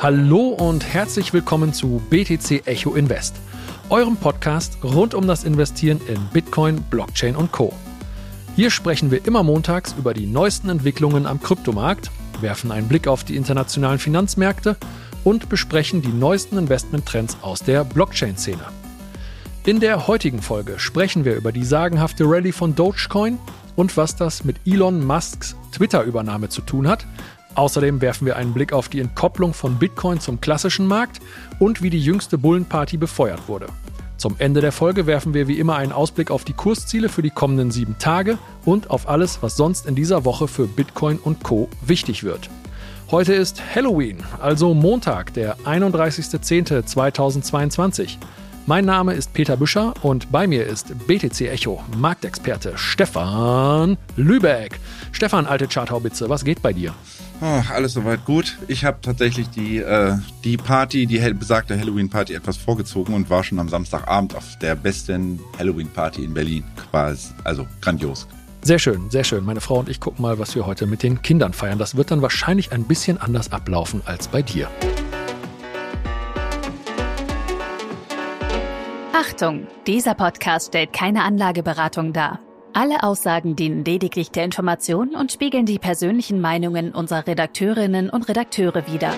Hallo und herzlich willkommen zu BTC Echo Invest, eurem Podcast rund um das Investieren in Bitcoin, Blockchain und Co. Hier sprechen wir immer montags über die neuesten Entwicklungen am Kryptomarkt, werfen einen Blick auf die internationalen Finanzmärkte und besprechen die neuesten Investmenttrends aus der Blockchain-Szene. In der heutigen Folge sprechen wir über die sagenhafte Rallye von Dogecoin und was das mit Elon Musks Twitter-Übernahme zu tun hat. Außerdem werfen wir einen Blick auf die Entkopplung von Bitcoin zum klassischen Markt und wie die jüngste Bullenparty befeuert wurde. Zum Ende der Folge werfen wir wie immer einen Ausblick auf die Kursziele für die kommenden sieben Tage und auf alles, was sonst in dieser Woche für Bitcoin und Co. wichtig wird. Heute ist Halloween, also Montag, der 31.10.2022. Mein Name ist Peter Büscher und bei mir ist BTC Echo Marktexperte Stefan Lübeck. Stefan, alte Charthaubitze, was geht bei dir? Oh, alles soweit gut. Ich habe tatsächlich die, äh, die Party, die besagte Halloween-Party etwas vorgezogen und war schon am Samstagabend auf der besten Halloween-Party in Berlin. Quasi, also grandios. Sehr schön, sehr schön. Meine Frau und ich gucken mal, was wir heute mit den Kindern feiern. Das wird dann wahrscheinlich ein bisschen anders ablaufen als bei dir. Achtung, dieser Podcast stellt keine Anlageberatung dar. Alle Aussagen dienen lediglich der Information und spiegeln die persönlichen Meinungen unserer Redakteurinnen und Redakteure wider.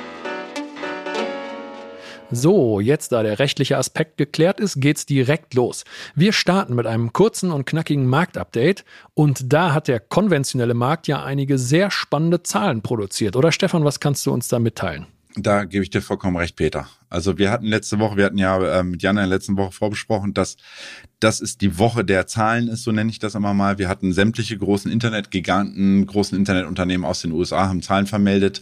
So, jetzt da der rechtliche Aspekt geklärt ist, geht's direkt los. Wir starten mit einem kurzen und knackigen Marktupdate und da hat der konventionelle Markt ja einige sehr spannende Zahlen produziert. Oder Stefan, was kannst du uns da mitteilen? Da gebe ich dir vollkommen recht, Peter. Also wir hatten letzte Woche, wir hatten ja äh, mit Jana in der letzten Woche vorbesprochen, dass das ist die Woche der Zahlen ist, so nenne ich das immer mal. Wir hatten sämtliche großen Internetgiganten, großen Internetunternehmen aus den USA haben Zahlen vermeldet.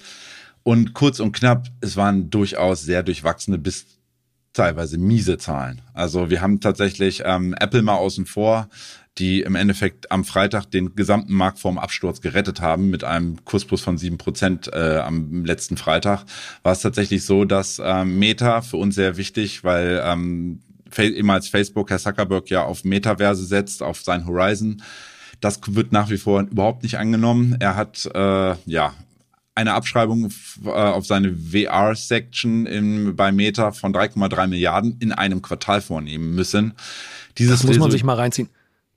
Und kurz und knapp, es waren durchaus sehr durchwachsene bis teilweise miese Zahlen. Also wir haben tatsächlich ähm, Apple mal außen vor die im Endeffekt am Freitag den gesamten Markt vorm Absturz gerettet haben mit einem Kursplus von sieben Prozent äh, am letzten Freitag, war es tatsächlich so, dass ähm, Meta für uns sehr wichtig, weil ähm, ehemals Facebook, Herr Zuckerberg ja auf Metaverse setzt, auf sein Horizon. Das wird nach wie vor überhaupt nicht angenommen. Er hat äh, ja eine Abschreibung äh, auf seine VR-Section bei Meta von 3,3 Milliarden in einem Quartal vornehmen müssen. Dieses das muss man sich mal reinziehen.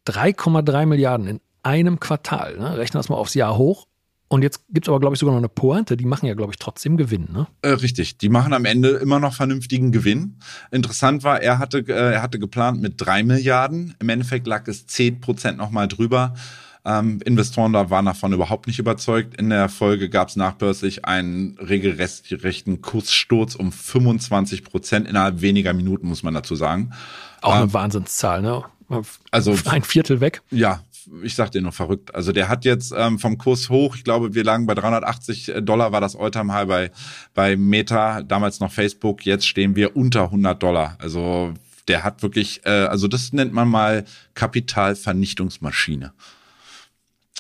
3,3 Milliarden in einem Quartal. Ne? Rechnen das mal aufs Jahr hoch. Und jetzt gibt es aber, glaube ich, sogar noch eine Pointe. Die machen ja, glaube ich, trotzdem Gewinn. Ne? Äh, richtig. Die machen am Ende immer noch vernünftigen Gewinn. Interessant war, er hatte, äh, er hatte geplant mit drei Milliarden. Im Endeffekt lag es zehn Prozent nochmal drüber. Ähm, Investoren da waren davon überhaupt nicht überzeugt. In der Folge gab es nachbörslich einen regelrechten Kurssturz um 25 Prozent innerhalb weniger Minuten, muss man dazu sagen. Auch eine ähm, Wahnsinnszahl, ne? Also ein Viertel weg. Ja, ich sag dir nur verrückt. Also der hat jetzt ähm, vom Kurs hoch, ich glaube, wir lagen bei 380 Dollar, war das Alltime High bei, bei Meta, damals noch Facebook, jetzt stehen wir unter 100 Dollar. Also der hat wirklich, äh, also das nennt man mal Kapitalvernichtungsmaschine.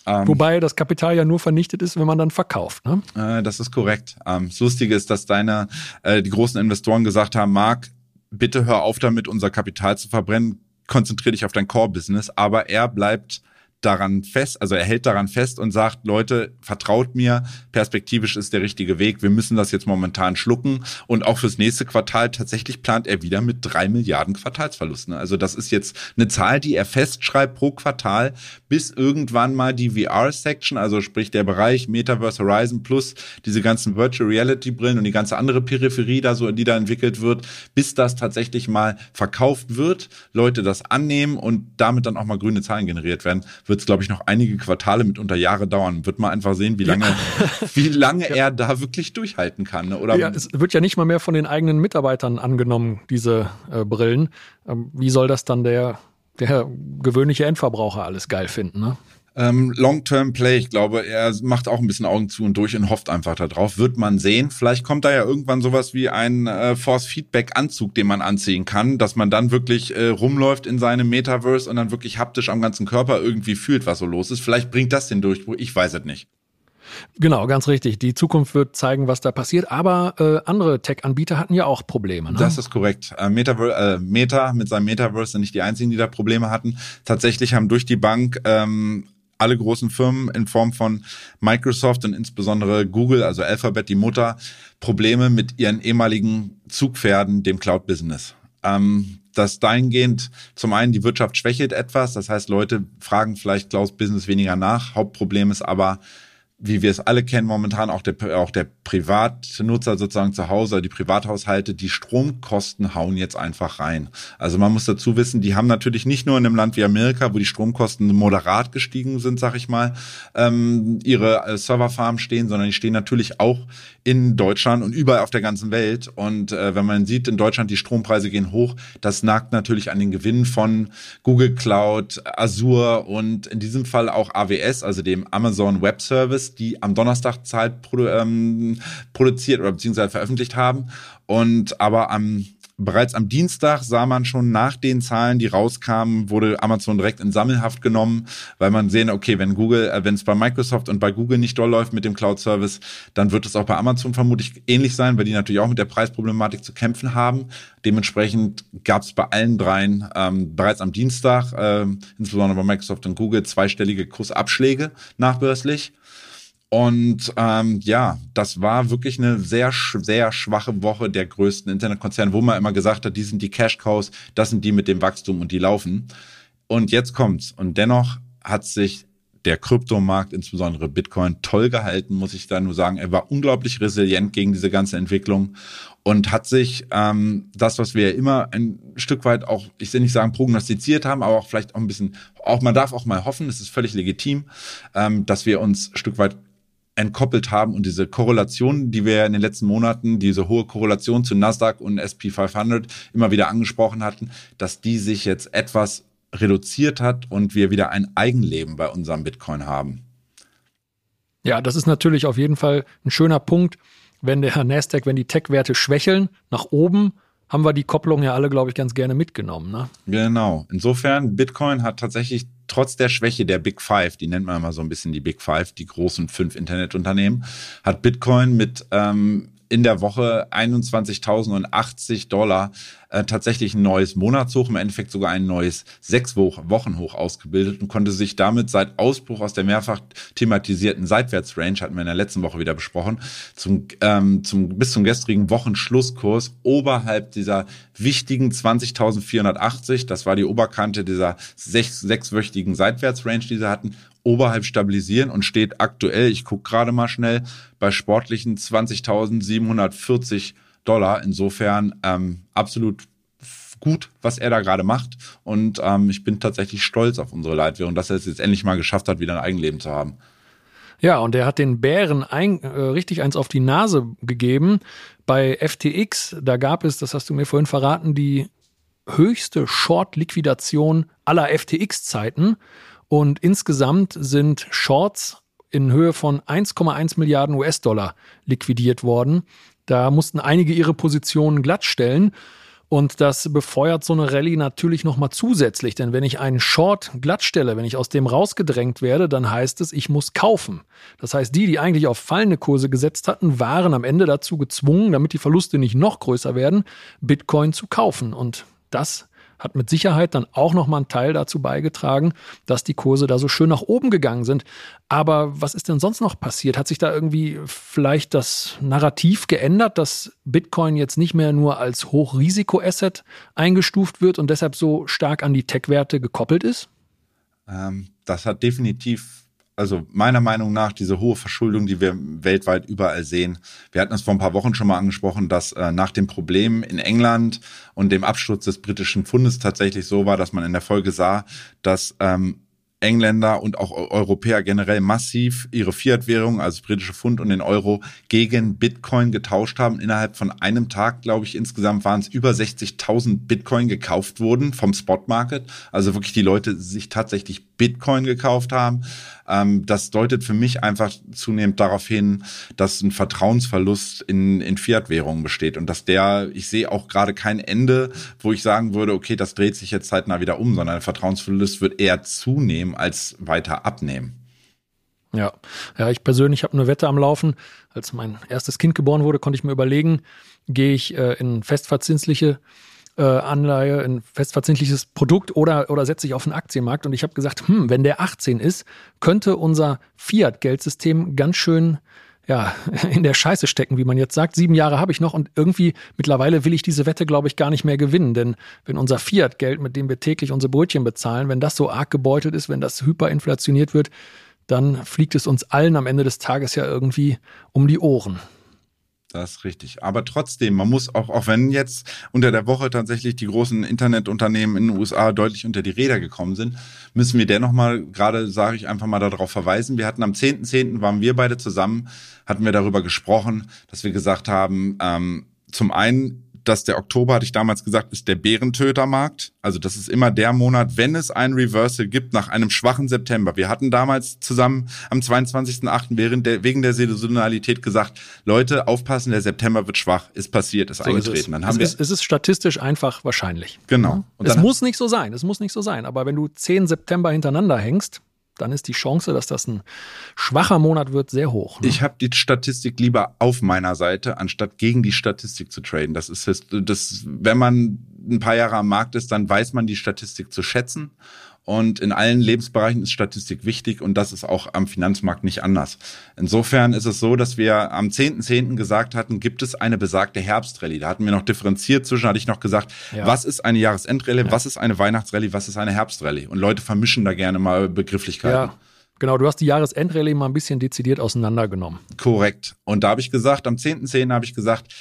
Ähm, Wobei das Kapital ja nur vernichtet ist, wenn man dann verkauft. Ne? Äh, das ist korrekt. Ähm, das Lustige ist, dass deine äh, die großen Investoren gesagt haben, Marc, bitte hör auf damit, unser Kapital zu verbrennen konzentrier dich auf dein Core-Business, aber er bleibt daran fest, also er hält daran fest und sagt, Leute, vertraut mir, perspektivisch ist der richtige Weg, wir müssen das jetzt momentan schlucken und auch fürs nächste Quartal tatsächlich plant er wieder mit drei Milliarden Quartalsverlusten. Also das ist jetzt eine Zahl, die er festschreibt pro Quartal, bis irgendwann mal die VR-Section, also sprich der Bereich Metaverse Horizon plus diese ganzen Virtual Reality Brillen und die ganze andere Peripherie da so, die da entwickelt wird, bis das tatsächlich mal verkauft wird, Leute das annehmen und damit dann auch mal grüne Zahlen generiert werden, wird es, glaube ich, noch einige Quartale, mitunter Jahre dauern. Wird mal einfach sehen, wie lange, ja. wie lange ja. er da wirklich durchhalten kann. Ne? Oder ja, es wird ja nicht mal mehr von den eigenen Mitarbeitern angenommen, diese äh, Brillen. Ähm, wie soll das dann der, der gewöhnliche Endverbraucher alles geil finden? Ne? Ähm, Long-Term-Play, ich glaube, er macht auch ein bisschen Augen zu und durch und hofft einfach darauf. Wird man sehen. Vielleicht kommt da ja irgendwann sowas wie ein äh, Force-Feedback-Anzug, den man anziehen kann, dass man dann wirklich äh, rumläuft in seinem Metaverse und dann wirklich haptisch am ganzen Körper irgendwie fühlt, was so los ist. Vielleicht bringt das den Durchbruch. Ich weiß es nicht. Genau, ganz richtig. Die Zukunft wird zeigen, was da passiert. Aber äh, andere Tech-Anbieter hatten ja auch Probleme. Ne? Das ist korrekt. Äh, Metaverse, äh, Meta mit seinem Metaverse sind nicht die einzigen, die da Probleme hatten. Tatsächlich haben durch die Bank ähm, alle großen Firmen in Form von Microsoft und insbesondere Google, also Alphabet, die Mutter, Probleme mit ihren ehemaligen Zugpferden, dem Cloud-Business. Ähm, dass dahingehend zum einen die Wirtschaft schwächelt etwas, das heißt, Leute fragen vielleicht Cloud-Business weniger nach. Hauptproblem ist aber, wie wir es alle kennen momentan, auch der, auch der Privatnutzer sozusagen zu Hause, die Privathaushalte, die Stromkosten hauen jetzt einfach rein. Also man muss dazu wissen, die haben natürlich nicht nur in einem Land wie Amerika, wo die Stromkosten moderat gestiegen sind, sag ich mal, ähm, ihre äh, Serverfarmen stehen, sondern die stehen natürlich auch in Deutschland und überall auf der ganzen Welt. Und äh, wenn man sieht, in Deutschland die Strompreise gehen hoch, das nagt natürlich an den Gewinn von Google Cloud, Azure und in diesem Fall auch AWS, also dem Amazon Web Service, die am Donnerstag Zeit produ ähm, produziert oder beziehungsweise veröffentlicht haben. Und aber am Bereits am Dienstag sah man schon nach den Zahlen, die rauskamen, wurde Amazon direkt in Sammelhaft genommen, weil man sehen, okay, wenn Google, äh, wenn es bei Microsoft und bei Google nicht doll läuft mit dem Cloud-Service, dann wird es auch bei Amazon vermutlich ähnlich sein, weil die natürlich auch mit der Preisproblematik zu kämpfen haben. Dementsprechend gab es bei allen dreien ähm, bereits am Dienstag, äh, insbesondere bei Microsoft und Google, zweistellige Kursabschläge nachbörslich. Und ähm, ja, das war wirklich eine sehr, sehr schwache Woche der größten Internetkonzerne, wo man immer gesagt hat, die sind die Cash Cows, das sind die mit dem Wachstum und die laufen. Und jetzt kommt's. Und dennoch hat sich der Kryptomarkt, insbesondere Bitcoin, toll gehalten, muss ich da nur sagen. Er war unglaublich resilient gegen diese ganze Entwicklung und hat sich ähm, das, was wir immer ein Stück weit auch, ich will nicht sagen prognostiziert haben, aber auch vielleicht auch ein bisschen, auch man darf auch mal hoffen, es ist völlig legitim, ähm, dass wir uns ein Stück weit entkoppelt haben und diese Korrelation, die wir in den letzten Monaten, diese hohe Korrelation zu Nasdaq und SP 500 immer wieder angesprochen hatten, dass die sich jetzt etwas reduziert hat und wir wieder ein Eigenleben bei unserem Bitcoin haben. Ja, das ist natürlich auf jeden Fall ein schöner Punkt, wenn der Nasdaq, wenn die Tech-Werte schwächeln nach oben, haben wir die Kopplung ja alle, glaube ich, ganz gerne mitgenommen. Ne? Genau. Insofern, Bitcoin hat tatsächlich trotz der Schwäche der Big Five, die nennt man immer so ein bisschen die Big Five, die großen fünf Internetunternehmen, hat Bitcoin mit ähm, in der Woche 21.080 Dollar äh, tatsächlich ein neues Monatshoch, im Endeffekt sogar ein neues sechs Wochenhoch ausgebildet und konnte sich damit seit Ausbruch aus der mehrfach thematisierten Seitwärtsrange, hatten wir in der letzten Woche wieder besprochen, zum, ähm, zum, bis zum gestrigen Wochenschlusskurs oberhalb dieser wichtigen 20.480, das war die Oberkante dieser sechs, sechswöchigen Seitwärtsrange, die sie hatten, oberhalb stabilisieren und steht aktuell, ich gucke gerade mal schnell, bei sportlichen 20.740 Dollar. Insofern ähm, absolut gut, was er da gerade macht. Und ähm, ich bin tatsächlich stolz auf unsere Leitwährung, dass er es jetzt endlich mal geschafft hat, wieder ein Eigenleben zu haben. Ja, und er hat den Bären ein, äh, richtig eins auf die Nase gegeben. Bei FTX, da gab es, das hast du mir vorhin verraten, die höchste Short-Liquidation aller FTX-Zeiten. Und insgesamt sind Shorts in Höhe von 1,1 Milliarden US-Dollar liquidiert worden. Da mussten einige ihre Positionen glattstellen. Und das befeuert so eine Rallye natürlich nochmal zusätzlich, denn wenn ich einen Short glattstelle, wenn ich aus dem rausgedrängt werde, dann heißt es, ich muss kaufen. Das heißt, die, die eigentlich auf fallende Kurse gesetzt hatten, waren am Ende dazu gezwungen, damit die Verluste nicht noch größer werden, Bitcoin zu kaufen. Und das hat mit Sicherheit dann auch nochmal einen Teil dazu beigetragen, dass die Kurse da so schön nach oben gegangen sind. Aber was ist denn sonst noch passiert? Hat sich da irgendwie vielleicht das Narrativ geändert, dass Bitcoin jetzt nicht mehr nur als Hochrisiko-Asset eingestuft wird und deshalb so stark an die Tech-Werte gekoppelt ist? Ähm, das hat definitiv also meiner Meinung nach diese hohe Verschuldung, die wir weltweit überall sehen. Wir hatten es vor ein paar Wochen schon mal angesprochen, dass äh, nach dem Problem in England und dem Absturz des britischen Pfundes tatsächlich so war, dass man in der Folge sah, dass ähm, Engländer und auch Europäer generell massiv ihre Fiat-Währung, also britische Pfund und den Euro, gegen Bitcoin getauscht haben. Innerhalb von einem Tag, glaube ich, insgesamt waren es über 60.000 Bitcoin gekauft wurden vom Spot-Market. Also wirklich die Leute sich tatsächlich Bitcoin gekauft haben. Ähm, das deutet für mich einfach zunehmend darauf hin, dass ein Vertrauensverlust in, in Fiat-Währungen besteht und dass der, ich sehe auch gerade kein Ende, wo ich sagen würde, okay, das dreht sich jetzt zeitnah wieder um, sondern der Vertrauensverlust wird eher zunehmen als weiter abnehmen. Ja, ja, ich persönlich habe eine Wette am Laufen. Als mein erstes Kind geboren wurde, konnte ich mir überlegen, gehe ich äh, in festverzinsliche äh, Anleihe, ein festverzinsliches Produkt oder, oder setze ich auf den Aktienmarkt. Und ich habe gesagt, hm, wenn der 18 ist, könnte unser Fiat-Geldsystem ganz schön ja, in der Scheiße stecken, wie man jetzt sagt. Sieben Jahre habe ich noch und irgendwie mittlerweile will ich diese Wette, glaube ich, gar nicht mehr gewinnen. Denn wenn unser Fiat-Geld, mit dem wir täglich unsere Brötchen bezahlen, wenn das so arg gebeutelt ist, wenn das hyperinflationiert wird, dann fliegt es uns allen am Ende des Tages ja irgendwie um die Ohren. Das ist richtig. Aber trotzdem, man muss auch, auch wenn jetzt unter der Woche tatsächlich die großen Internetunternehmen in den USA deutlich unter die Räder gekommen sind, müssen wir dennoch mal, gerade sage ich einfach mal darauf verweisen. Wir hatten am 10.10. .10. waren wir beide zusammen, hatten wir darüber gesprochen, dass wir gesagt haben, ähm, zum einen dass der Oktober, hatte ich damals gesagt, ist der Bärentötermarkt. Also das ist immer der Monat, wenn es ein Reversal gibt nach einem schwachen September. Wir hatten damals zusammen am 22.8. während der, wegen der Saisonalität gesagt, Leute, aufpassen, der September wird schwach. Ist passiert, ist so eingetreten. Ist Dann haben es, ist, es ist statistisch einfach wahrscheinlich. Genau. Und es muss nicht so sein, es muss nicht so sein. Aber wenn du 10 September hintereinander hängst, dann ist die Chance, dass das ein schwacher Monat wird, sehr hoch. Ne? Ich habe die Statistik lieber auf meiner Seite, anstatt gegen die Statistik zu traden. Das ist das, wenn man ein paar Jahre am Markt ist, dann weiß man die Statistik zu schätzen und in allen Lebensbereichen ist Statistik wichtig und das ist auch am Finanzmarkt nicht anders. Insofern ist es so, dass wir am 10.10. .10. gesagt hatten, gibt es eine besagte Herbstrallye. Da hatten wir noch differenziert zwischen, hatte ich noch gesagt, ja. was ist eine Jahresendrallye, ja. was ist eine Weihnachtsrallye, was ist eine Herbstrallye. Und Leute vermischen da gerne mal Begrifflichkeiten. Ja. Genau, du hast die Jahresendrallye mal ein bisschen dezidiert auseinandergenommen. Korrekt. Und da habe ich gesagt, am 10.10. .10. habe ich gesagt,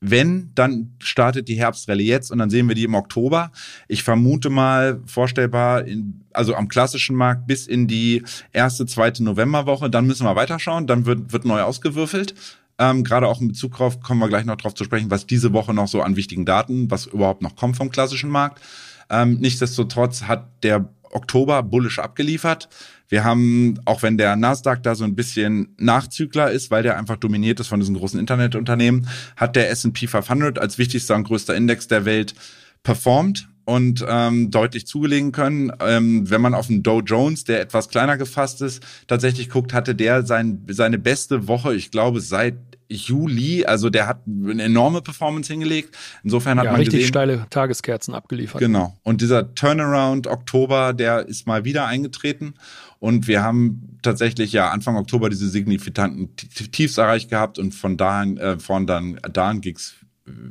wenn, dann startet die Herbstrallye jetzt und dann sehen wir die im Oktober. Ich vermute mal vorstellbar, in, also am klassischen Markt bis in die erste, zweite Novemberwoche. Dann müssen wir weiterschauen. Dann wird, wird neu ausgewürfelt. Ähm, Gerade auch in Bezug darauf kommen wir gleich noch drauf zu sprechen, was diese Woche noch so an wichtigen Daten, was überhaupt noch kommt vom klassischen Markt. Ähm, nichtsdestotrotz hat der Oktober bullisch abgeliefert. Wir haben, auch wenn der Nasdaq da so ein bisschen Nachzügler ist, weil der einfach dominiert ist von diesen großen Internetunternehmen, hat der S&P 500 als wichtigster und größter Index der Welt performt und ähm, deutlich zugelegen können. Ähm, wenn man auf den Dow Jones, der etwas kleiner gefasst ist, tatsächlich guckt, hatte der sein, seine beste Woche, ich glaube, seit Juli, also der hat eine enorme Performance hingelegt. Insofern hat ja, man richtig gesehen, steile Tageskerzen abgeliefert. Genau. Und dieser Turnaround Oktober, der ist mal wieder eingetreten. Und wir haben tatsächlich ja Anfang Oktober diese signifikanten Tiefs erreicht gehabt und von da an, äh, von dann dahin ging's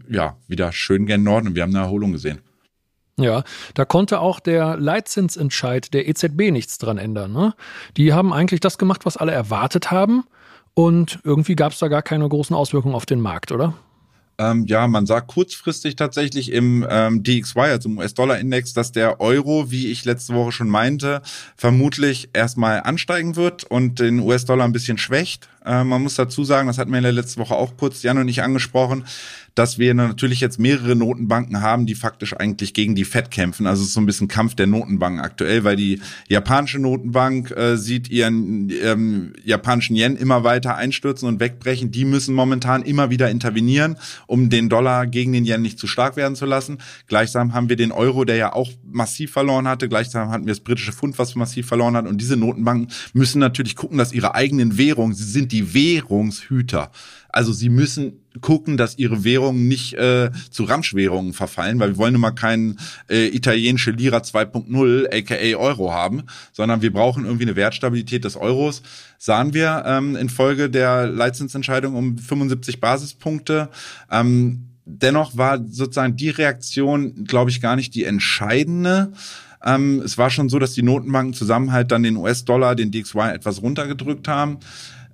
ja wieder schön gen Norden und wir haben eine Erholung gesehen. Ja, da konnte auch der Leitzinsentscheid der EZB nichts dran ändern. Ne? Die haben eigentlich das gemacht, was alle erwartet haben. Und irgendwie gab es da gar keine großen Auswirkungen auf den Markt, oder? Ähm, ja, man sagt kurzfristig tatsächlich im ähm, DXY, also im US-Dollar-Index, dass der Euro, wie ich letzte Woche schon meinte, vermutlich erstmal ansteigen wird und den US-Dollar ein bisschen schwächt. Äh, man muss dazu sagen, das hatten wir in der letzten Woche auch kurz Jan und ich angesprochen, dass wir natürlich jetzt mehrere Notenbanken haben, die faktisch eigentlich gegen die Fed kämpfen. Also es ist so ein bisschen Kampf der Notenbanken aktuell, weil die japanische Notenbank äh, sieht ihren ähm, japanischen Yen immer weiter einstürzen und wegbrechen. Die müssen momentan immer wieder intervenieren, um den Dollar gegen den Yen nicht zu stark werden zu lassen. Gleichsam haben wir den Euro, der ja auch massiv verloren hatte. Gleichsam hatten wir das britische Pfund, was massiv verloren hat. Und diese Notenbanken müssen natürlich gucken, dass ihre eigenen Währungen, sie sind die Währungshüter. Also sie müssen gucken, dass ihre Währungen nicht äh, zu Ramschwährungen verfallen, weil wir wollen immer keinen äh, italienische Lira 2.0, aka Euro haben, sondern wir brauchen irgendwie eine Wertstabilität des Euros. Sahen wir ähm, infolge der Leitzinsentscheidung um 75 Basispunkte. Ähm, dennoch war sozusagen die Reaktion, glaube ich, gar nicht die entscheidende. Ähm, es war schon so, dass die Notenbanken zusammen halt dann den US-Dollar, den DXY etwas runtergedrückt haben.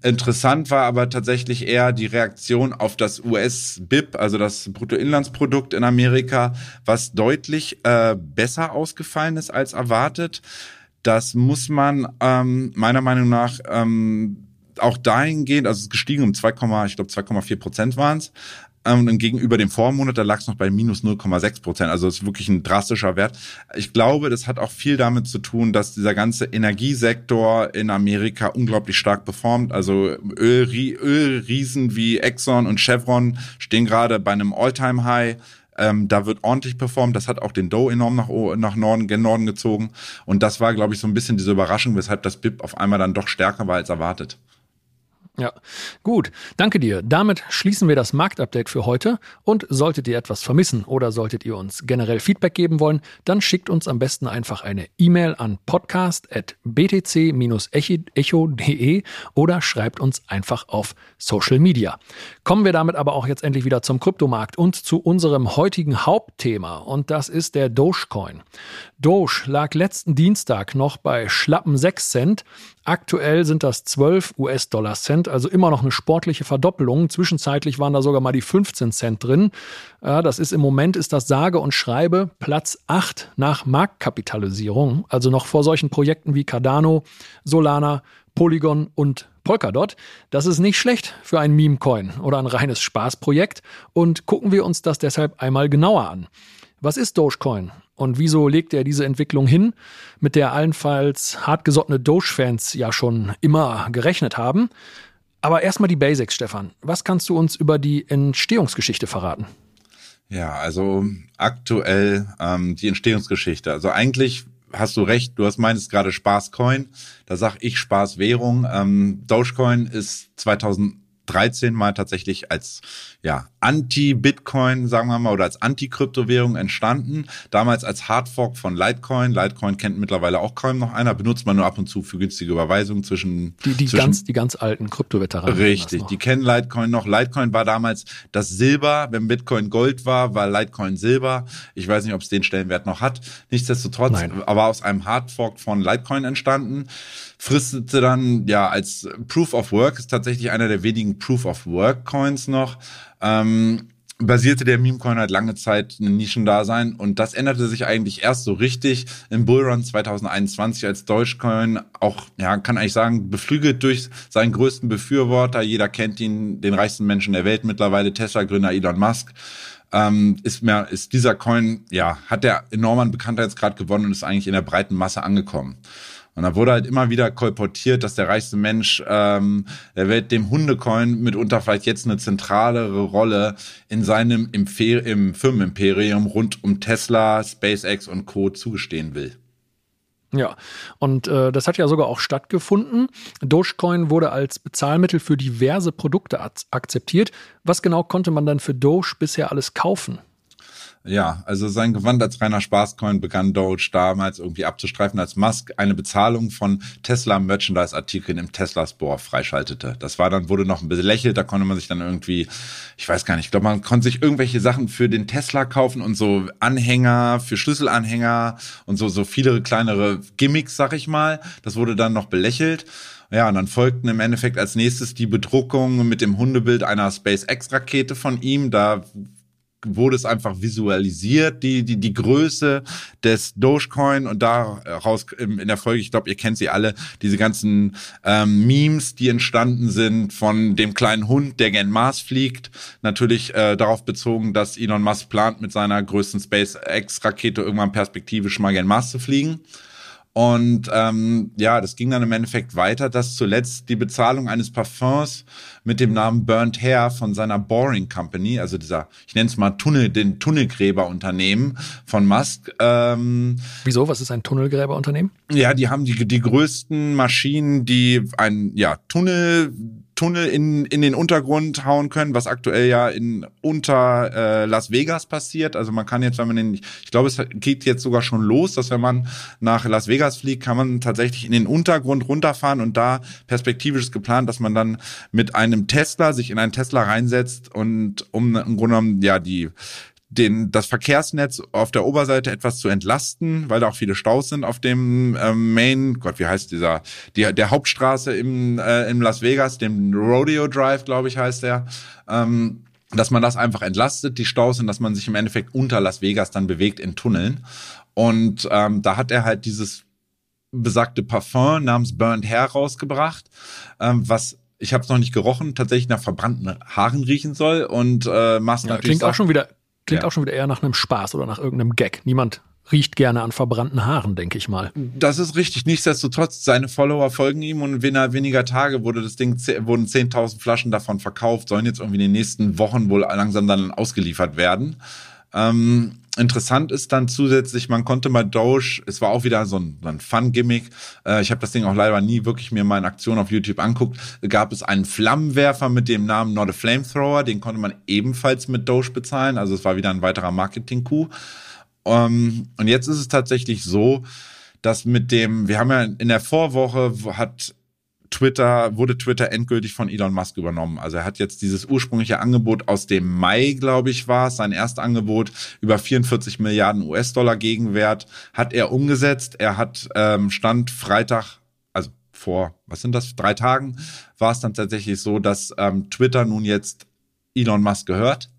Interessant war aber tatsächlich eher die Reaktion auf das US-BIP, also das Bruttoinlandsprodukt in Amerika, was deutlich äh, besser ausgefallen ist als erwartet. Das muss man ähm, meiner Meinung nach ähm, auch dahingehend, also es ist gestiegen um 2, ich glaube 2,4 Prozent waren es, ähm, und gegenüber dem Vormonat, da lag es noch bei minus 0,6 Prozent. Also es ist wirklich ein drastischer Wert. Ich glaube, das hat auch viel damit zu tun, dass dieser ganze Energiesektor in Amerika unglaublich stark performt. Also Ölriesen wie Exxon und Chevron stehen gerade bei einem All-Time-High. Ähm, da wird ordentlich performt. Das hat auch den Dow enorm nach, nach Norden, gen Norden gezogen. Und das war, glaube ich, so ein bisschen diese Überraschung, weshalb das BIP auf einmal dann doch stärker war als erwartet. Ja, gut. Danke dir. Damit schließen wir das Marktupdate für heute. Und solltet ihr etwas vermissen oder solltet ihr uns generell Feedback geben wollen, dann schickt uns am besten einfach eine E-Mail an podcast.btc-echo.de oder schreibt uns einfach auf Social Media. Kommen wir damit aber auch jetzt endlich wieder zum Kryptomarkt und zu unserem heutigen Hauptthema. Und das ist der Dogecoin. Doge lag letzten Dienstag noch bei schlappen 6 Cent. Aktuell sind das 12 US-Dollar Cent, also immer noch eine sportliche Verdoppelung. Zwischenzeitlich waren da sogar mal die 15 Cent drin. Das ist im Moment ist das sage und schreibe Platz 8 nach Marktkapitalisierung, also noch vor solchen Projekten wie Cardano, Solana, Polygon und Polkadot. Das ist nicht schlecht für ein Meme-Coin oder ein reines Spaßprojekt und gucken wir uns das deshalb einmal genauer an. Was ist Dogecoin und wieso legt er diese Entwicklung hin, mit der allenfalls hartgesottene Doge-Fans ja schon immer gerechnet haben? Aber erstmal die Basics, Stefan. Was kannst du uns über die Entstehungsgeschichte verraten? Ja, also aktuell ähm, die Entstehungsgeschichte. Also eigentlich hast du recht, du hast meines gerade Spaßcoin. Da sag ich Spaßwährung. Ähm, Dogecoin ist 2000 13 mal tatsächlich als ja, Anti-Bitcoin, sagen wir mal, oder als Anti-Kryptowährung entstanden. Damals als Hardfork von Litecoin. Litecoin kennt mittlerweile auch kaum noch einer, benutzt man nur ab und zu für günstige Überweisungen zwischen. Die, die, zwischen, ganz, die ganz alten Kryptoveteranen. Richtig, die kennen Litecoin noch. Litecoin war damals das Silber. Wenn Bitcoin Gold war, war Litecoin Silber. Ich weiß nicht, ob es den Stellenwert noch hat. Nichtsdestotrotz, Nein. aber aus einem Hardfork von Litecoin entstanden fristete dann ja als Proof of Work, ist tatsächlich einer der wenigen Proof of Work Coins noch. Ähm, basierte der Meme-Coin halt lange Zeit ein Nischendasein und das änderte sich eigentlich erst so richtig im Bullrun 2021 als Dogecoin auch, ja, kann eigentlich sagen, beflügelt durch seinen größten Befürworter. Jeder kennt ihn, den reichsten Menschen der Welt mittlerweile, Tesla-Gründer Elon Musk. Ähm, ist mehr, ist dieser Coin, ja, hat der enorm an Bekanntheitsgrad gewonnen und ist eigentlich in der breiten Masse angekommen. Und da wurde halt immer wieder kolportiert, dass der reichste Mensch ähm, der Welt dem Hundecoin mitunter vielleicht jetzt eine zentralere Rolle in seinem Imper im Firmenimperium rund um Tesla, SpaceX und Co. zugestehen will. Ja, und äh, das hat ja sogar auch stattgefunden. Dogecoin wurde als Bezahlmittel für diverse Produkte akzeptiert. Was genau konnte man dann für Doge bisher alles kaufen? Ja, also sein Gewand als reiner Spaßcoin begann Doge damals irgendwie abzustreifen, als Musk eine Bezahlung von Tesla Merchandise-Artikeln im Tesla Store freischaltete. Das war dann, wurde noch ein bisschen lächelt, da konnte man sich dann irgendwie, ich weiß gar nicht, ich glaube, man konnte sich irgendwelche Sachen für den Tesla kaufen und so Anhänger, für Schlüsselanhänger und so, so viele kleinere Gimmicks, sag ich mal. Das wurde dann noch belächelt. Ja, und dann folgten im Endeffekt als nächstes die Bedruckung mit dem Hundebild einer SpaceX-Rakete von ihm. Da wurde es einfach visualisiert, die, die, die Größe des Dogecoin und daraus in der Folge, ich glaube, ihr kennt sie alle, diese ganzen ähm, Memes, die entstanden sind von dem kleinen Hund, der gen Mars fliegt, natürlich äh, darauf bezogen, dass Elon Musk plant, mit seiner größten SpaceX-Rakete irgendwann perspektivisch mal gen Mars zu fliegen. Und ähm, ja, das ging dann im Endeffekt weiter, dass zuletzt die Bezahlung eines Parfums mit dem Namen Burnt Hair von seiner Boring Company, also dieser, ich nenne es mal Tunnel, den Tunnelgräberunternehmen von Musk. Ähm, Wieso? Was ist ein Tunnelgräberunternehmen? Ja, die haben die, die größten Maschinen, die ein ja, Tunnel Tunnel in, in den Untergrund hauen können, was aktuell ja in unter äh, Las Vegas passiert. Also man kann jetzt, wenn man den, ich glaube, es geht jetzt sogar schon los, dass wenn man nach Las Vegas fliegt, kann man tatsächlich in den Untergrund runterfahren und da perspektivisch ist geplant, dass man dann mit einem Tesla sich in einen Tesla reinsetzt und um im Grunde genommen ja die den, das Verkehrsnetz auf der Oberseite etwas zu entlasten, weil da auch viele Staus sind auf dem ähm, Main, Gott, wie heißt dieser, die, der Hauptstraße im, äh, in Las Vegas, dem Rodeo Drive, glaube ich, heißt der. Ähm, dass man das einfach entlastet, die Staus, und dass man sich im Endeffekt unter Las Vegas dann bewegt in Tunneln. Und ähm, da hat er halt dieses besagte Parfum namens Burnt Hair rausgebracht, ähm, was ich habe es noch nicht gerochen, tatsächlich nach verbrannten Haaren riechen soll und äh, Mast ja, klingt auch schon wieder Klingt ja. auch schon wieder eher nach einem Spaß oder nach irgendeinem Gag. Niemand riecht gerne an verbrannten Haaren, denke ich mal. Das ist richtig. Nichtsdestotrotz, seine Follower folgen ihm und innerhalb weniger Tage wurde das Ding, wurden 10.000 Flaschen davon verkauft, sollen jetzt irgendwie in den nächsten Wochen wohl langsam dann ausgeliefert werden. Ähm, interessant ist dann zusätzlich, man konnte bei Doge, es war auch wieder so ein, ein Fun-Gimmick, äh, ich habe das Ding auch leider nie wirklich mir mal in Aktion auf YouTube anguckt, gab es einen Flammenwerfer mit dem Namen Not a Flamethrower, den konnte man ebenfalls mit Doge bezahlen, also es war wieder ein weiterer Marketing-Coup. Ähm, und jetzt ist es tatsächlich so, dass mit dem, wir haben ja in der Vorwoche hat Twitter, wurde Twitter endgültig von Elon Musk übernommen. Also er hat jetzt dieses ursprüngliche Angebot aus dem Mai, glaube ich, war es, sein Erstangebot über 44 Milliarden US-Dollar Gegenwert, hat er umgesetzt. Er hat ähm, Stand Freitag, also vor, was sind das, drei Tagen, war es dann tatsächlich so, dass ähm, Twitter nun jetzt Elon Musk gehört.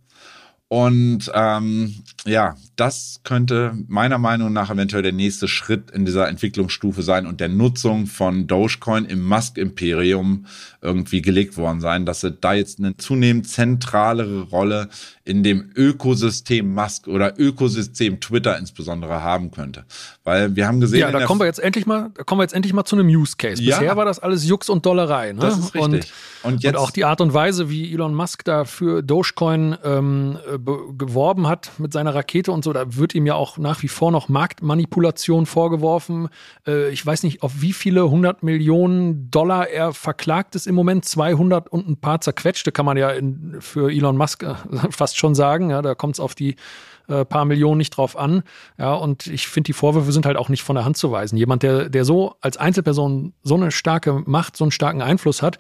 Und ähm, ja, das könnte meiner Meinung nach eventuell der nächste Schritt in dieser Entwicklungsstufe sein und der Nutzung von Dogecoin im Musk-Imperium irgendwie gelegt worden sein, dass er da jetzt eine zunehmend zentralere Rolle in dem Ökosystem Musk oder Ökosystem Twitter insbesondere haben könnte. Weil wir haben gesehen. Ja, da kommen wir jetzt endlich mal, da kommen wir jetzt endlich mal zu einem Use Case. Bisher ja, war das alles Jux und Dollerei. Ne? Das ist richtig. Und, und, jetzt, und auch die Art und Weise, wie Elon Musk da für Dogecoin ähm, geworben hat mit seiner Rakete und so, da wird ihm ja auch nach wie vor noch Marktmanipulation vorgeworfen. Äh, ich weiß nicht, auf wie viele hundert Millionen Dollar er verklagt ist im Moment. 200 und ein paar zerquetschte kann man ja in, für Elon Musk äh, fast schon sagen. Ja, da kommt es auf die äh, paar Millionen nicht drauf an. Ja, und ich finde, die Vorwürfe sind halt auch nicht von der Hand zu weisen. Jemand, der, der so als Einzelperson so eine starke Macht, so einen starken Einfluss hat,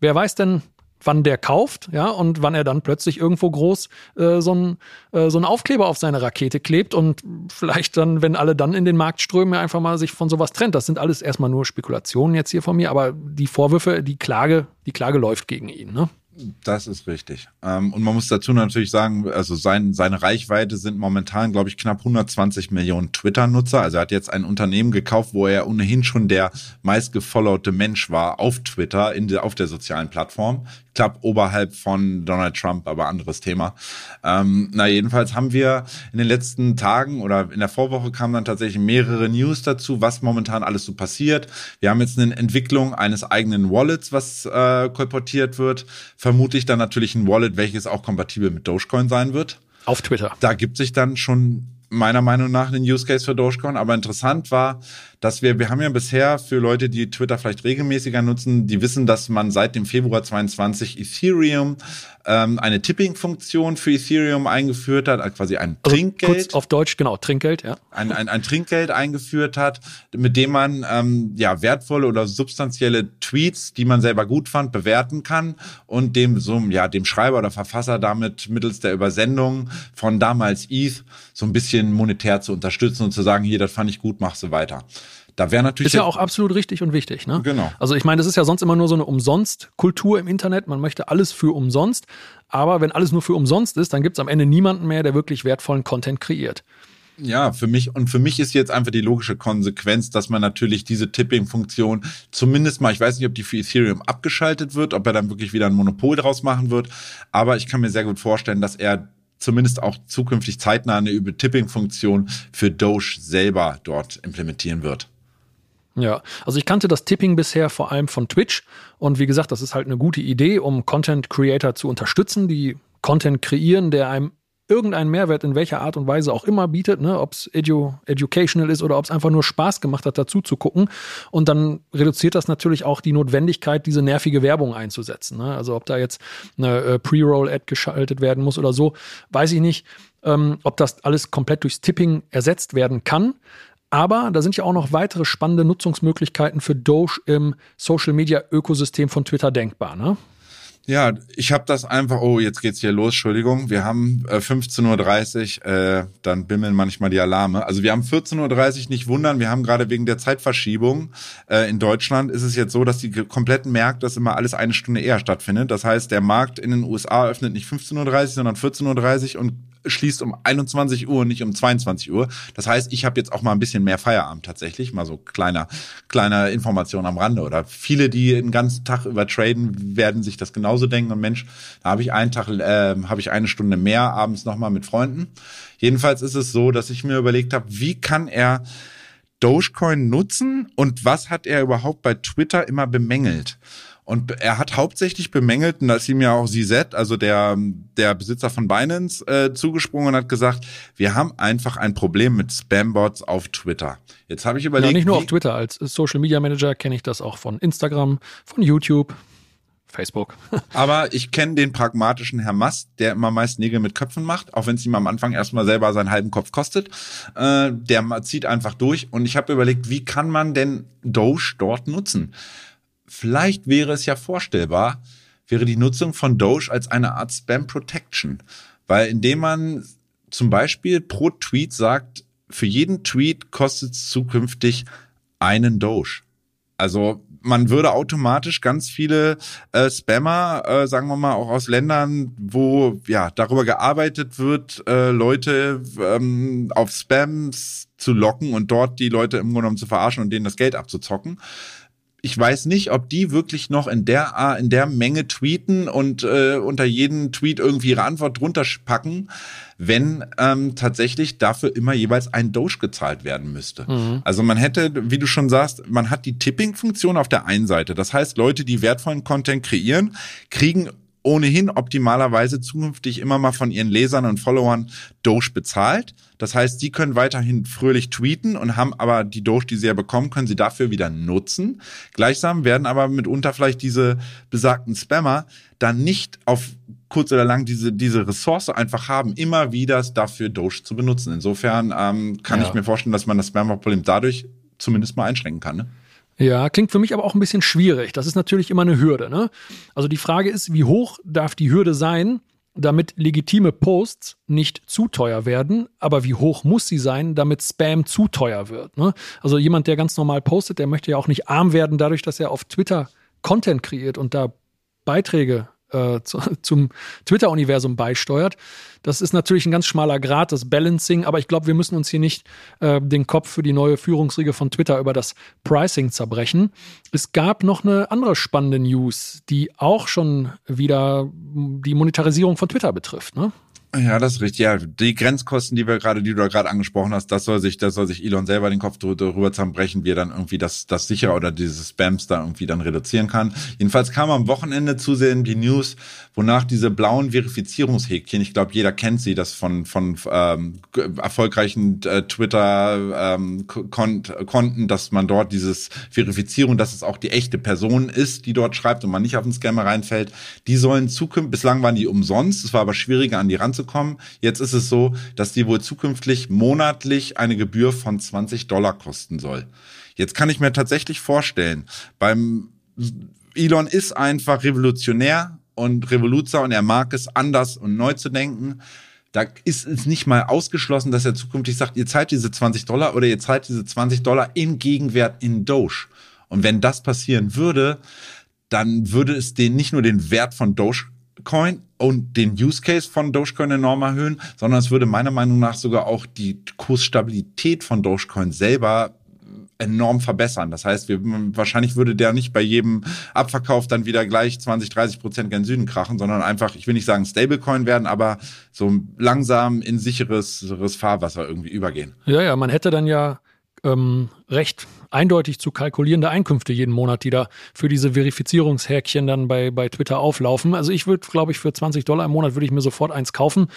wer weiß denn, wann der kauft, ja, und wann er dann plötzlich irgendwo groß äh, so, ein, äh, so einen Aufkleber auf seine Rakete klebt und vielleicht dann, wenn alle dann in den Markt strömen, einfach mal sich von sowas trennt. Das sind alles erstmal nur Spekulationen jetzt hier von mir, aber die Vorwürfe, die Klage, die Klage läuft gegen ihn, ne? Das ist richtig. Ähm, und man muss dazu natürlich sagen, also sein, seine Reichweite sind momentan, glaube ich, knapp 120 Millionen Twitter-Nutzer. Also er hat jetzt ein Unternehmen gekauft, wo er ohnehin schon der meistgefollowte Mensch war auf Twitter, in der, auf der sozialen Plattform knapp oberhalb von Donald Trump, aber anderes Thema. Ähm, na, jedenfalls haben wir in den letzten Tagen oder in der Vorwoche kamen dann tatsächlich mehrere News dazu, was momentan alles so passiert. Wir haben jetzt eine Entwicklung eines eigenen Wallets, was äh, kolportiert wird. Vermutlich dann natürlich ein Wallet, welches auch kompatibel mit Dogecoin sein wird. Auf Twitter. Da gibt sich dann schon meiner Meinung nach einen Use Case für Dogecoin, aber interessant war, dass wir, wir haben ja bisher für Leute, die Twitter vielleicht regelmäßiger nutzen, die wissen, dass man seit dem Februar 22 Ethereum ähm, eine Tipping-Funktion für Ethereum eingeführt hat, also quasi ein also Trinkgeld. Kurz auf Deutsch, genau, Trinkgeld, ja. Ein, ein, ein Trinkgeld eingeführt hat, mit dem man ähm, ja wertvolle oder substanzielle Tweets, die man selber gut fand, bewerten kann und dem so ja dem Schreiber oder Verfasser damit mittels der Übersendung von damals ETH so ein bisschen monetär zu unterstützen und zu sagen, hier, das fand ich gut, mach so weiter. Da wäre natürlich. Ist ja auch absolut richtig und wichtig, ne? Genau. Also ich meine, das ist ja sonst immer nur so eine Umsonst-Kultur im Internet. Man möchte alles für umsonst. Aber wenn alles nur für umsonst ist, dann gibt es am Ende niemanden mehr, der wirklich wertvollen Content kreiert. Ja, für mich und für mich ist jetzt einfach die logische Konsequenz, dass man natürlich diese Tipping-Funktion zumindest mal, ich weiß nicht, ob die für Ethereum abgeschaltet wird, ob er dann wirklich wieder ein Monopol draus machen wird, aber ich kann mir sehr gut vorstellen, dass er zumindest auch zukünftig zeitnah eine über Tipping-Funktion für Doge selber dort implementieren wird. Ja, also ich kannte das Tipping bisher vor allem von Twitch und wie gesagt, das ist halt eine gute Idee, um Content Creator zu unterstützen, die Content kreieren, der einem irgendeinen Mehrwert in welcher Art und Weise auch immer bietet, ne? ob es edu educational ist oder ob es einfach nur Spaß gemacht hat, dazu zu gucken. Und dann reduziert das natürlich auch die Notwendigkeit, diese nervige Werbung einzusetzen. Ne? Also ob da jetzt eine äh, Pre-Roll-Ad geschaltet werden muss oder so, weiß ich nicht. Ähm, ob das alles komplett durchs Tipping ersetzt werden kann. Aber da sind ja auch noch weitere spannende Nutzungsmöglichkeiten für Doge im Social-Media-Ökosystem von Twitter denkbar. Ne? Ja, ich habe das einfach, oh, jetzt geht's hier los, Entschuldigung. Wir haben äh, 15.30 Uhr, äh, dann bimmeln manchmal die Alarme. Also wir haben 14.30 Uhr, nicht wundern, wir haben gerade wegen der Zeitverschiebung äh, in Deutschland ist es jetzt so, dass die kompletten Märkte, das immer alles eine Stunde eher stattfindet. Das heißt, der Markt in den USA öffnet nicht 15.30 Uhr, sondern 14.30 Uhr und schließt um 21 Uhr, nicht um 22 Uhr. Das heißt, ich habe jetzt auch mal ein bisschen mehr Feierabend tatsächlich, mal so kleiner kleiner Information am Rande. Oder viele, die den ganzen Tag über traden, werden sich das genauso denken. Und Mensch, da habe ich einen Tag, äh, habe ich eine Stunde mehr abends nochmal mit Freunden. Jedenfalls ist es so, dass ich mir überlegt habe, wie kann er Dogecoin nutzen und was hat er überhaupt bei Twitter immer bemängelt? Und er hat hauptsächlich bemängelt, und da ist ihm ja auch Zizet, also der, der Besitzer von Binance, äh, zugesprungen und hat gesagt, wir haben einfach ein Problem mit Spambots auf Twitter. Jetzt habe ich überlegt. Ja, nicht nur auf Twitter, als Social Media Manager kenne ich das auch von Instagram, von YouTube. Facebook. Aber ich kenne den pragmatischen Herr Mast, der immer meist Nägel mit Köpfen macht, auch wenn es ihm am Anfang erstmal selber seinen halben Kopf kostet. Äh, der zieht einfach durch und ich habe überlegt, wie kann man denn Doge dort nutzen? Vielleicht wäre es ja vorstellbar, wäre die Nutzung von Doge als eine Art Spam Protection. Weil indem man zum Beispiel pro Tweet sagt, für jeden Tweet kostet es zukünftig einen Doge. Also man würde automatisch ganz viele äh, Spammer, äh, sagen wir mal, auch aus Ländern, wo ja darüber gearbeitet wird, äh, Leute ähm, auf Spams zu locken und dort die Leute im Grunde genommen zu verarschen und denen das Geld abzuzocken ich weiß nicht, ob die wirklich noch in der in der Menge tweeten und äh, unter jeden Tweet irgendwie ihre Antwort drunter packen, wenn ähm, tatsächlich dafür immer jeweils ein Doge gezahlt werden müsste. Mhm. Also man hätte, wie du schon sagst, man hat die Tipping-Funktion auf der einen Seite. Das heißt, Leute, die wertvollen Content kreieren, kriegen ohnehin optimalerweise zukünftig immer mal von ihren Lesern und Followern Doge bezahlt. Das heißt, sie können weiterhin fröhlich tweeten und haben aber die Doge, die sie ja bekommen, können sie dafür wieder nutzen. Gleichsam werden aber mitunter vielleicht diese besagten Spammer dann nicht auf kurz oder lang diese, diese Ressource einfach haben, immer wieder dafür Doge zu benutzen. Insofern ähm, kann ja. ich mir vorstellen, dass man das Spammer-Problem dadurch zumindest mal einschränken kann. Ne? Ja, klingt für mich aber auch ein bisschen schwierig. Das ist natürlich immer eine Hürde. Ne? Also die Frage ist, wie hoch darf die Hürde sein, damit legitime Posts nicht zu teuer werden, aber wie hoch muss sie sein, damit Spam zu teuer wird. Ne? Also jemand, der ganz normal postet, der möchte ja auch nicht arm werden dadurch, dass er auf Twitter Content kreiert und da Beiträge äh, zu, zum Twitter-Universum beisteuert. Das ist natürlich ein ganz schmaler Grad, das Balancing, aber ich glaube, wir müssen uns hier nicht äh, den Kopf für die neue Führungsriege von Twitter über das Pricing zerbrechen. Es gab noch eine andere spannende News, die auch schon wieder die Monetarisierung von Twitter betrifft. Ne? Ja, das ist richtig. Ja, die Grenzkosten, die wir gerade, die du da gerade angesprochen hast, das soll sich, das soll sich Elon selber den Kopf darüber zerbrechen, wie er dann irgendwie das, das sicher oder diese Spams da irgendwie dann reduzieren kann. Jedenfalls kam am Wochenende zusehen die News, wonach diese blauen Verifizierungshäkchen, ich glaube, jeder kennt sie, das von, von ähm, erfolgreichen äh, Twitter ähm, Konten, dass man dort dieses Verifizierung, dass es auch die echte Person ist, die dort schreibt und man nicht auf den Scammer reinfällt, die sollen zukünftig, bislang waren die umsonst, es war aber schwieriger an die ranzukommen. Jetzt ist es so, dass die wohl zukünftig monatlich eine Gebühr von 20 Dollar kosten soll. Jetzt kann ich mir tatsächlich vorstellen, beim Elon ist einfach revolutionär und Revoluzer und er mag es anders und neu zu denken. Da ist es nicht mal ausgeschlossen, dass er zukünftig sagt, ihr zahlt diese 20 Dollar oder ihr zahlt diese 20 Dollar in Gegenwert in Doge. Und wenn das passieren würde, dann würde es den nicht nur den Wert von Dogecoin und den Use Case von Dogecoin enorm erhöhen, sondern es würde meiner Meinung nach sogar auch die Kursstabilität von Dogecoin selber enorm verbessern. Das heißt, wir, wahrscheinlich würde der nicht bei jedem Abverkauf dann wieder gleich 20, 30 Prozent gen Süden krachen, sondern einfach, ich will nicht sagen Stablecoin werden, aber so langsam in sicheres Fahrwasser irgendwie übergehen. Ja, ja, man hätte dann ja ähm, recht eindeutig zu kalkulierende Einkünfte jeden Monat, die da für diese Verifizierungshäkchen dann bei, bei Twitter auflaufen. Also ich würde, glaube ich, für 20 Dollar im Monat würde ich mir sofort eins kaufen.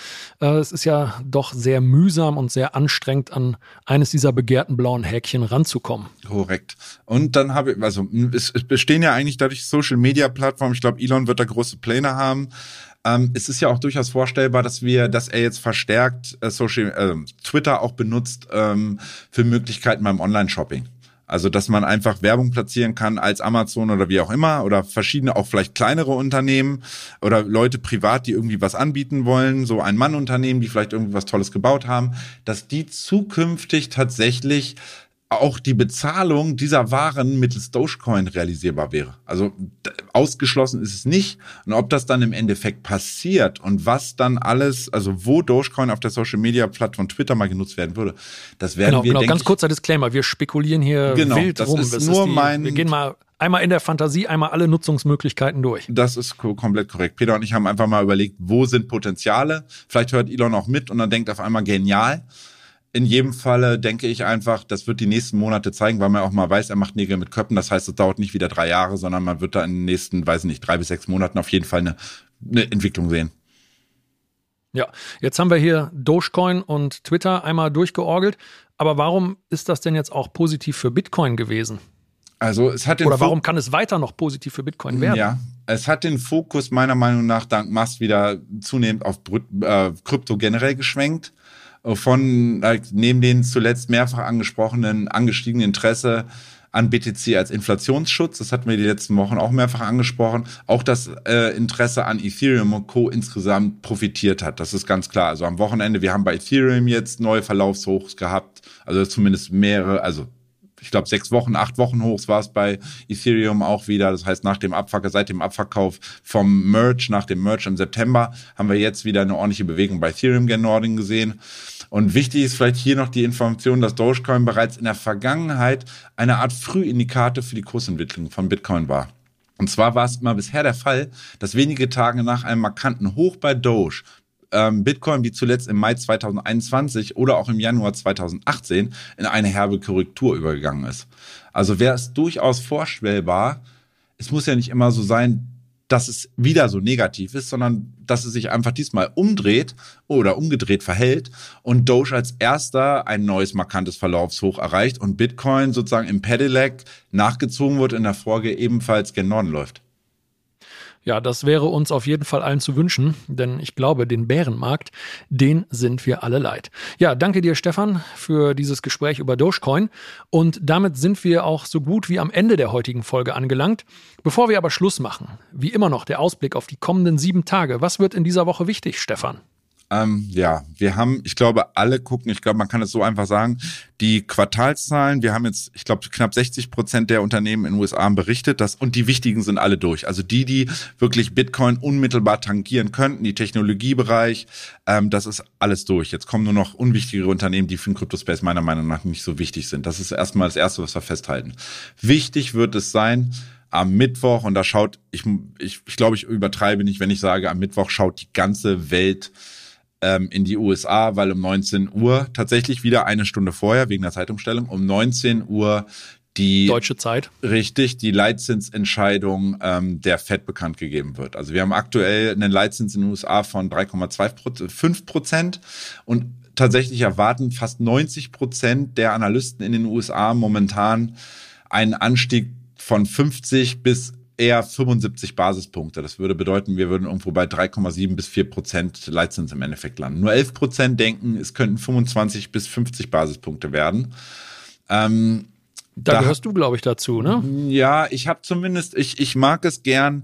Äh, es ist ja doch sehr mühsam und sehr anstrengend, an eines dieser begehrten blauen Häkchen ranzukommen. Korrekt. Und dann habe ich, also es, es bestehen ja eigentlich dadurch Social Media Plattformen. Ich glaube, Elon wird da große Pläne haben. Ähm, es ist ja auch durchaus vorstellbar, dass wir, dass er jetzt verstärkt äh, Social, äh, Twitter auch benutzt ähm, für Möglichkeiten beim Online-Shopping. Also, dass man einfach Werbung platzieren kann als Amazon oder wie auch immer oder verschiedene, auch vielleicht kleinere Unternehmen oder Leute privat, die irgendwie was anbieten wollen, so ein Mann-Unternehmen, die vielleicht irgendwie was Tolles gebaut haben, dass die zukünftig tatsächlich auch die Bezahlung dieser Waren mittels Dogecoin realisierbar wäre. Also ausgeschlossen ist es nicht. Und ob das dann im Endeffekt passiert und was dann alles, also wo Dogecoin auf der Social Media Plattform Twitter mal genutzt werden würde, das werden genau, wir. Genau, ganz kurzer Disclaimer. Wir spekulieren hier genau, wild das rum. Ist das nur ist die, mein. Wir gehen mal einmal in der Fantasie, einmal alle Nutzungsmöglichkeiten durch. Das ist komplett korrekt. Peter und ich haben einfach mal überlegt, wo sind Potenziale? Vielleicht hört Elon auch mit und dann denkt auf einmal genial in jedem Falle denke ich einfach, das wird die nächsten Monate zeigen, weil man auch mal weiß, er macht Nägel mit Köppen. Das heißt, es dauert nicht wieder drei Jahre, sondern man wird da in den nächsten, weiß nicht, drei bis sechs Monaten auf jeden Fall eine, eine Entwicklung sehen. Ja, jetzt haben wir hier Dogecoin und Twitter einmal durchgeorgelt. Aber warum ist das denn jetzt auch positiv für Bitcoin gewesen? Also es hat den Oder warum kann es weiter noch positiv für Bitcoin werden? Ja, es hat den Fokus meiner Meinung nach dank Musk wieder zunehmend auf äh, Krypto generell geschwenkt. Von äh, neben den zuletzt mehrfach angesprochenen angestiegenen Interesse an BTC als Inflationsschutz, das hatten wir die letzten Wochen auch mehrfach angesprochen, auch das äh, Interesse an Ethereum und Co. insgesamt profitiert hat. Das ist ganz klar. Also am Wochenende, wir haben bei Ethereum jetzt neue Verlaufshochs gehabt, also zumindest mehrere, also ich glaube, sechs Wochen, acht Wochen hoch war es bei Ethereum auch wieder. Das heißt, nach dem Abverkauf, seit dem Abverkauf vom Merge, nach dem Merge im September, haben wir jetzt wieder eine ordentliche Bewegung bei Ethereum gen Norden gesehen. Und wichtig ist vielleicht hier noch die Information, dass Dogecoin bereits in der Vergangenheit eine Art Frühindikator für die Kursentwicklung von Bitcoin war. Und zwar war es immer bisher der Fall, dass wenige Tage nach einem markanten Hoch bei Doge ähm, Bitcoin wie zuletzt im Mai 2021 oder auch im Januar 2018 in eine herbe Korrektur übergegangen ist. Also wäre es durchaus vorstellbar, es muss ja nicht immer so sein, dass es wieder so negativ ist, sondern dass es sich einfach diesmal umdreht oder umgedreht verhält und Doge als erster ein neues markantes Verlaufshoch erreicht und Bitcoin sozusagen im Pedelec nachgezogen wird in der Folge ebenfalls gen Norden läuft. Ja, das wäre uns auf jeden Fall allen zu wünschen, denn ich glaube, den Bärenmarkt, den sind wir alle leid. Ja, danke dir, Stefan, für dieses Gespräch über Dogecoin. Und damit sind wir auch so gut wie am Ende der heutigen Folge angelangt. Bevor wir aber Schluss machen, wie immer noch der Ausblick auf die kommenden sieben Tage. Was wird in dieser Woche wichtig, Stefan? Ähm, ja, wir haben, ich glaube, alle gucken, ich glaube, man kann es so einfach sagen, die Quartalszahlen, wir haben jetzt, ich glaube, knapp 60 Prozent der Unternehmen in den USA berichtet, dass, und die wichtigen sind alle durch. Also die, die wirklich Bitcoin unmittelbar tangieren könnten, die Technologiebereich, ähm, das ist alles durch. Jetzt kommen nur noch unwichtigere Unternehmen, die für den Cryptospace meiner Meinung nach nicht so wichtig sind. Das ist erstmal das Erste, was wir festhalten. Wichtig wird es sein, am Mittwoch, und da schaut, ich, ich, ich glaube, ich übertreibe nicht, wenn ich sage, am Mittwoch schaut die ganze Welt ähm, in die USA, weil um 19 Uhr tatsächlich wieder eine Stunde vorher wegen der Zeitumstellung um 19 Uhr die deutsche Zeit richtig die Leitzinsentscheidung ähm, der Fed bekannt gegeben wird. Also wir haben aktuell einen Leitzins in den USA von 3,25 Prozent und tatsächlich erwarten fast 90 Prozent der Analysten in den USA momentan einen Anstieg von 50 bis eher 75 Basispunkte. Das würde bedeuten, wir würden irgendwo bei 3,7 bis 4 Prozent Leitzins im Endeffekt landen. Nur 11 Prozent denken, es könnten 25 bis 50 Basispunkte werden. Ähm, da, da gehörst du, glaube ich, dazu, ne? Ja, ich habe zumindest, ich, ich mag es gern,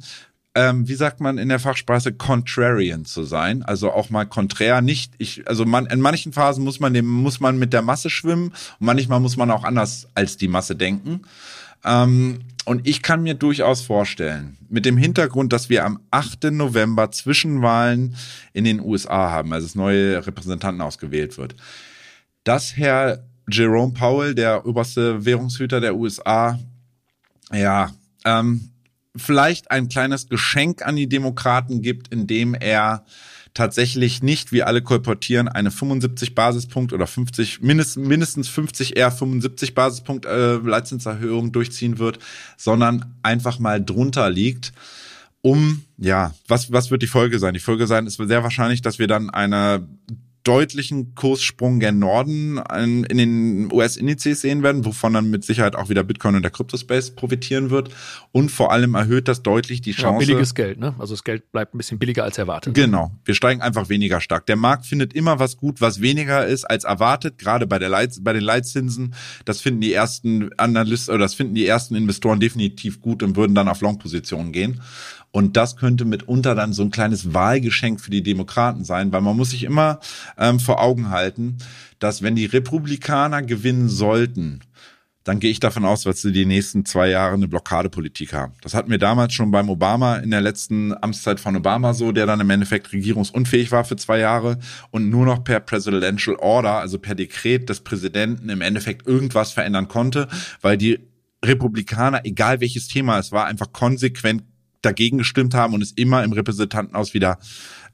ähm, wie sagt man in der Fachsprache, contrarian zu sein, also auch mal konträr, nicht, ich, also man, in manchen Phasen muss man dem, muss man mit der Masse schwimmen und manchmal muss man auch anders als die Masse denken. Ähm, und ich kann mir durchaus vorstellen, mit dem Hintergrund, dass wir am 8. November Zwischenwahlen in den USA haben, also das neue Repräsentanten ausgewählt wird, dass Herr Jerome Powell, der oberste Währungshüter der USA, ja, ähm, vielleicht ein kleines Geschenk an die Demokraten gibt, indem er tatsächlich nicht, wie alle kolportieren, eine 75 Basispunkt oder 50, mindestens, mindestens 50, eher 75 Basispunkt äh, Leitzinserhöhung durchziehen wird, sondern einfach mal drunter liegt. Um, ja, was, was wird die Folge sein? Die Folge sein ist sehr wahrscheinlich, dass wir dann eine deutlichen Kurssprung gen Norden in, den US-Indizes sehen werden, wovon dann mit Sicherheit auch wieder Bitcoin und der Cryptospace profitieren wird. Und vor allem erhöht das deutlich die Chance. Ja, billiges Geld, ne? Also das Geld bleibt ein bisschen billiger als erwartet. Genau. Wir steigen einfach weniger stark. Der Markt findet immer was gut, was weniger ist als erwartet, gerade bei der Leit, bei den Leitzinsen. Das finden die ersten Analysten oder das finden die ersten Investoren definitiv gut und würden dann auf Long-Positionen gehen. Und das könnte mitunter dann so ein kleines Wahlgeschenk für die Demokraten sein, weil man muss sich immer ähm, vor Augen halten, dass wenn die Republikaner gewinnen sollten, dann gehe ich davon aus, dass sie die nächsten zwei Jahre eine Blockadepolitik haben. Das hatten wir damals schon beim Obama in der letzten Amtszeit von Obama so, der dann im Endeffekt regierungsunfähig war für zwei Jahre und nur noch per Presidential Order, also per Dekret des Präsidenten im Endeffekt irgendwas verändern konnte, weil die Republikaner, egal welches Thema es war, einfach konsequent dagegen gestimmt haben und es immer im Repräsentantenhaus wieder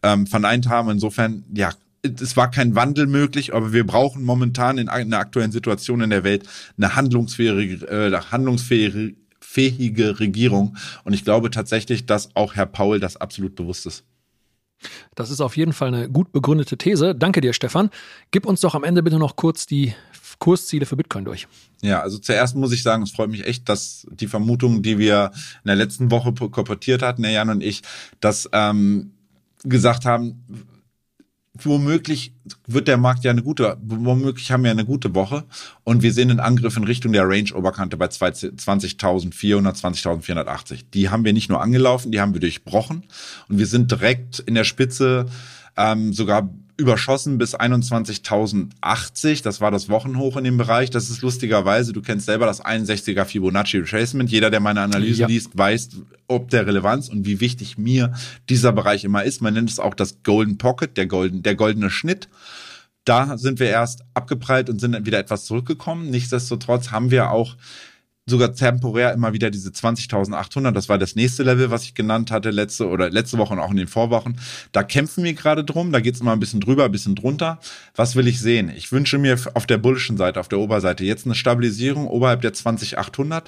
ähm, verneint haben. Insofern, ja, es war kein Wandel möglich, aber wir brauchen momentan in einer aktuellen Situation in der Welt eine handlungsfähige, äh, handlungsfähige fähige Regierung. Und ich glaube tatsächlich, dass auch Herr Paul das absolut bewusst ist. Das ist auf jeden Fall eine gut begründete These. Danke dir, Stefan. Gib uns doch am Ende bitte noch kurz die Kursziele für Bitcoin durch. Ja, also zuerst muss ich sagen, es freut mich echt, dass die Vermutung, die wir in der letzten Woche korportiert hatten, der Jan und ich, dass ähm, gesagt haben, womöglich wird der Markt ja eine gute, womöglich haben wir eine gute Woche und wir sehen einen Angriff in Richtung der Range-Oberkante bei 20.400, 20.480. Die haben wir nicht nur angelaufen, die haben wir durchbrochen und wir sind direkt in der Spitze ähm, sogar überschossen bis 21.080. Das war das Wochenhoch in dem Bereich. Das ist lustigerweise, du kennst selber das 61er Fibonacci Retracement. Jeder, der meine Analyse ja. liest, weiß, ob der Relevanz und wie wichtig mir dieser Bereich immer ist. Man nennt es auch das Golden Pocket, der, golden, der goldene Schnitt. Da sind wir erst abgeprallt und sind dann wieder etwas zurückgekommen. Nichtsdestotrotz haben wir auch sogar temporär immer wieder diese 20.800. Das war das nächste Level, was ich genannt hatte letzte oder letzte Woche und auch in den Vorwochen. Da kämpfen wir gerade drum. Da geht es immer ein bisschen drüber, ein bisschen drunter. Was will ich sehen? Ich wünsche mir auf der bullischen Seite, auf der Oberseite jetzt eine Stabilisierung oberhalb der 20.800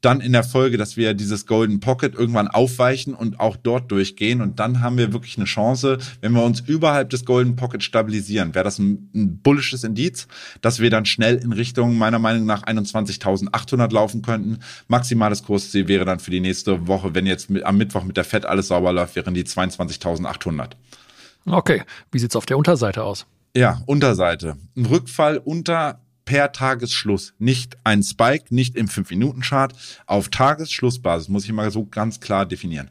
dann in der Folge, dass wir dieses Golden Pocket irgendwann aufweichen und auch dort durchgehen. Und dann haben wir wirklich eine Chance, wenn wir uns überhalb des Golden Pocket stabilisieren, wäre das ein, ein bullisches Indiz, dass wir dann schnell in Richtung meiner Meinung nach 21.800 laufen könnten. Maximales Kursziel wäre dann für die nächste Woche, wenn jetzt mit, am Mittwoch mit der Fed alles sauber läuft, wären die 22.800. Okay, wie sieht's auf der Unterseite aus? Ja, Unterseite. Ein Rückfall unter per Tagesschluss. Nicht ein Spike, nicht im 5-Minuten-Chart. Auf Tagesschlussbasis muss ich mal so ganz klar definieren.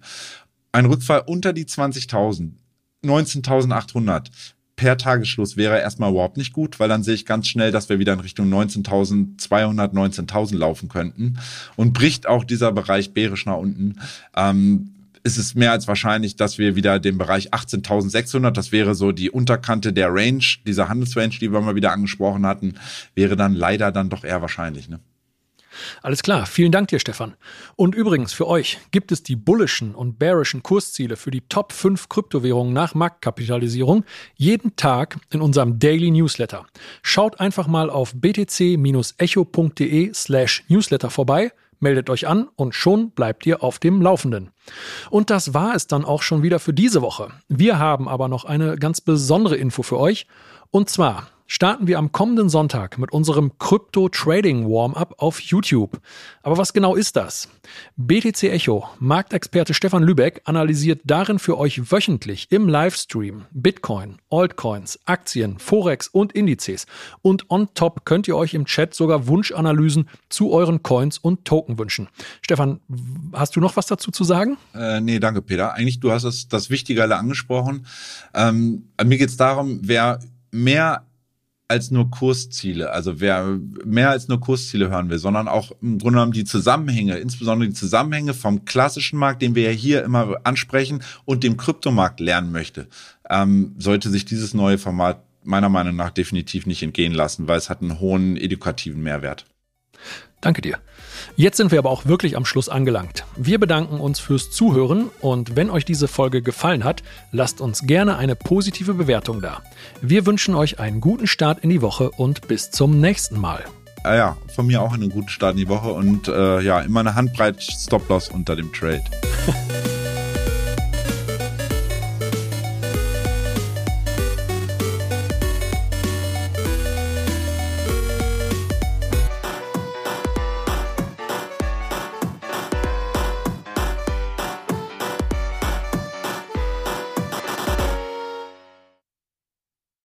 Ein Rückfall unter die 20.000, 19.800 per Tagesschluss wäre erstmal überhaupt nicht gut, weil dann sehe ich ganz schnell, dass wir wieder in Richtung 19.200, 19.000 laufen könnten. Und bricht auch dieser Bereich bärisch nach unten, ähm, ist es mehr als wahrscheinlich, dass wir wieder den Bereich 18.600, das wäre so die Unterkante der Range, dieser Handelsrange, die wir mal wieder angesprochen hatten, wäre dann leider dann doch eher wahrscheinlich. Ne? Alles klar, vielen Dank dir, Stefan. Und übrigens, für euch gibt es die bullischen und bearischen Kursziele für die Top 5 Kryptowährungen nach Marktkapitalisierung jeden Tag in unserem Daily Newsletter. Schaut einfach mal auf btc-echo.de slash newsletter vorbei Meldet euch an und schon bleibt ihr auf dem Laufenden. Und das war es dann auch schon wieder für diese Woche. Wir haben aber noch eine ganz besondere Info für euch. Und zwar starten wir am kommenden Sonntag mit unserem Crypto Trading Warm-up auf YouTube. Aber was genau ist das? BTC Echo, Marktexperte Stefan Lübeck analysiert darin für euch wöchentlich im Livestream Bitcoin, Altcoins, Aktien, Forex und Indizes. Und on top könnt ihr euch im Chat sogar Wunschanalysen zu euren Coins und Token wünschen. Stefan, hast du noch was dazu zu sagen? Äh, nee, danke, Peter. Eigentlich, du hast das, das Wichtige alle angesprochen. Ähm, mir geht es darum, wer mehr als nur Kursziele, also wer mehr als nur Kursziele hören will, sondern auch im Grunde genommen die Zusammenhänge, insbesondere die Zusammenhänge vom klassischen Markt, den wir ja hier immer ansprechen, und dem Kryptomarkt lernen möchte, ähm, sollte sich dieses neue Format meiner Meinung nach definitiv nicht entgehen lassen, weil es hat einen hohen edukativen Mehrwert. Danke dir. Jetzt sind wir aber auch wirklich am Schluss angelangt. Wir bedanken uns fürs Zuhören und wenn euch diese Folge gefallen hat, lasst uns gerne eine positive Bewertung da. Wir wünschen euch einen guten Start in die Woche und bis zum nächsten Mal. Ah ja, von mir auch einen guten Start in die Woche und äh, ja, immer eine Handbreit Stop-Loss unter dem Trade.